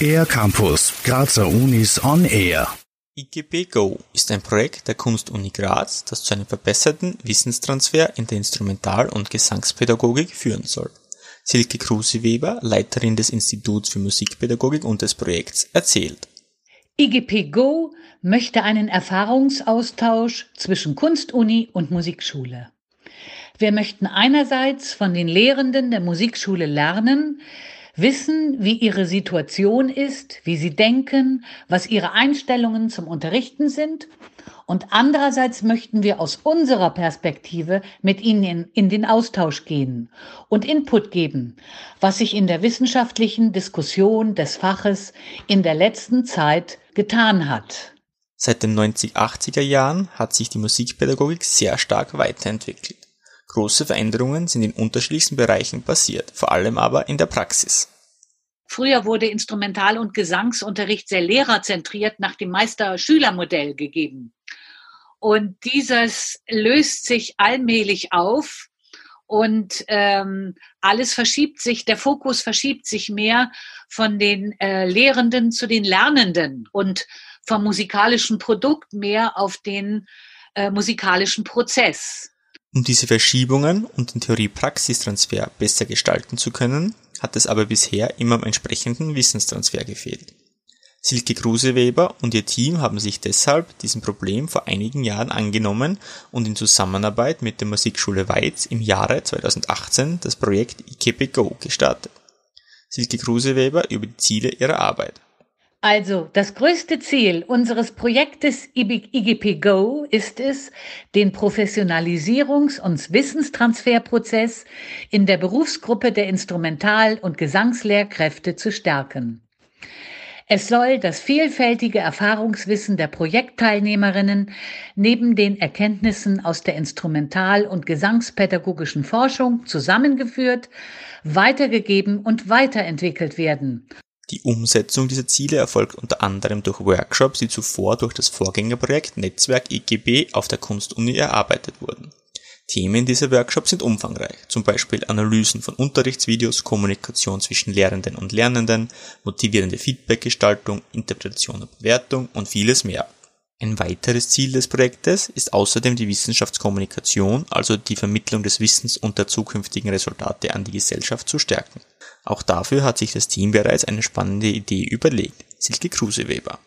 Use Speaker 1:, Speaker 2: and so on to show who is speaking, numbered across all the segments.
Speaker 1: Air Campus, Grazer Unis on Air.
Speaker 2: IGB Go ist ein Projekt der Kunstuni Graz, das zu einem verbesserten Wissenstransfer in der Instrumental- und Gesangspädagogik führen soll. Silke Kruse-Weber, Leiterin des Instituts für Musikpädagogik und des Projekts, erzählt.
Speaker 3: IGP Go möchte einen Erfahrungsaustausch zwischen Kunstuni und Musikschule. Wir möchten einerseits von den Lehrenden der Musikschule lernen, wissen, wie ihre Situation ist, wie sie denken, was ihre Einstellungen zum Unterrichten sind. Und andererseits möchten wir aus unserer Perspektive mit ihnen in, in, den Austausch gehen und Input geben, was sich in der wissenschaftlichen Diskussion des Faches in der letzten Zeit getan hat.
Speaker 2: Seit den 90-80er Jahren hat sich die Musikpädagogik sehr stark weiterentwickelt. Große Veränderungen sind in unterschiedlichsten Bereichen passiert, vor allem aber in der Praxis.
Speaker 3: Früher wurde Instrumental- und Gesangsunterricht sehr lehrerzentriert nach dem Meister-Schüler-Modell gegeben. Und dieses löst sich allmählich auf und ähm, alles verschiebt sich, der Fokus verschiebt sich mehr von den äh, Lehrenden zu den Lernenden und vom musikalischen Produkt mehr auf den äh, musikalischen Prozess.
Speaker 2: Um diese Verschiebungen und den Theorie-Praxistransfer besser gestalten zu können, hat es aber bisher immer am entsprechenden Wissenstransfer gefehlt. Silke Kruseweber und ihr Team haben sich deshalb diesem Problem vor einigen Jahren angenommen und in Zusammenarbeit mit der Musikschule Weiz im Jahre 2018 das Projekt IKPGO gestartet. Silke Kruseweber über die Ziele ihrer Arbeit.
Speaker 3: Also, das größte Ziel unseres Projektes IGP Go ist es, den Professionalisierungs- und Wissenstransferprozess in der Berufsgruppe der Instrumental- und Gesangslehrkräfte zu stärken. Es soll das vielfältige Erfahrungswissen der Projektteilnehmerinnen neben den Erkenntnissen aus der instrumental- und gesangspädagogischen Forschung zusammengeführt, weitergegeben und weiterentwickelt werden
Speaker 2: die Umsetzung dieser Ziele erfolgt unter anderem durch Workshops, die zuvor durch das Vorgängerprojekt Netzwerk EGB auf der Kunstuni erarbeitet wurden. Themen dieser Workshops sind umfangreich, zum Beispiel Analysen von Unterrichtsvideos, Kommunikation zwischen Lehrenden und Lernenden, motivierende Feedbackgestaltung, Interpretation und Bewertung und vieles mehr. Ein weiteres Ziel des Projektes ist außerdem die Wissenschaftskommunikation, also die Vermittlung des Wissens und der zukünftigen Resultate an die Gesellschaft zu stärken. Auch dafür hat sich das Team bereits eine spannende Idee überlegt. Silke Kruseweber.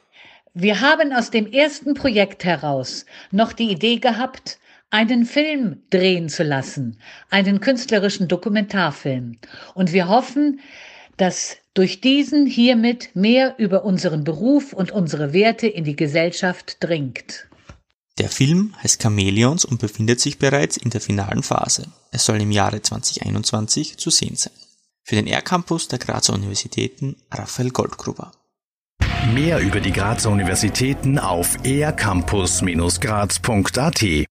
Speaker 3: Wir haben aus dem ersten Projekt heraus noch die Idee gehabt, einen Film drehen zu lassen, einen künstlerischen Dokumentarfilm. Und wir hoffen, dass durch diesen hiermit mehr über unseren Beruf und unsere Werte in die Gesellschaft dringt.
Speaker 2: Der Film heißt Chameleons und befindet sich bereits in der finalen Phase. Es soll im Jahre 2021 zu sehen sein. Für den R-Campus der Grazer Universitäten Raphael Goldgruber.
Speaker 1: Mehr über die Grazer Universitäten auf ercampus-graz.at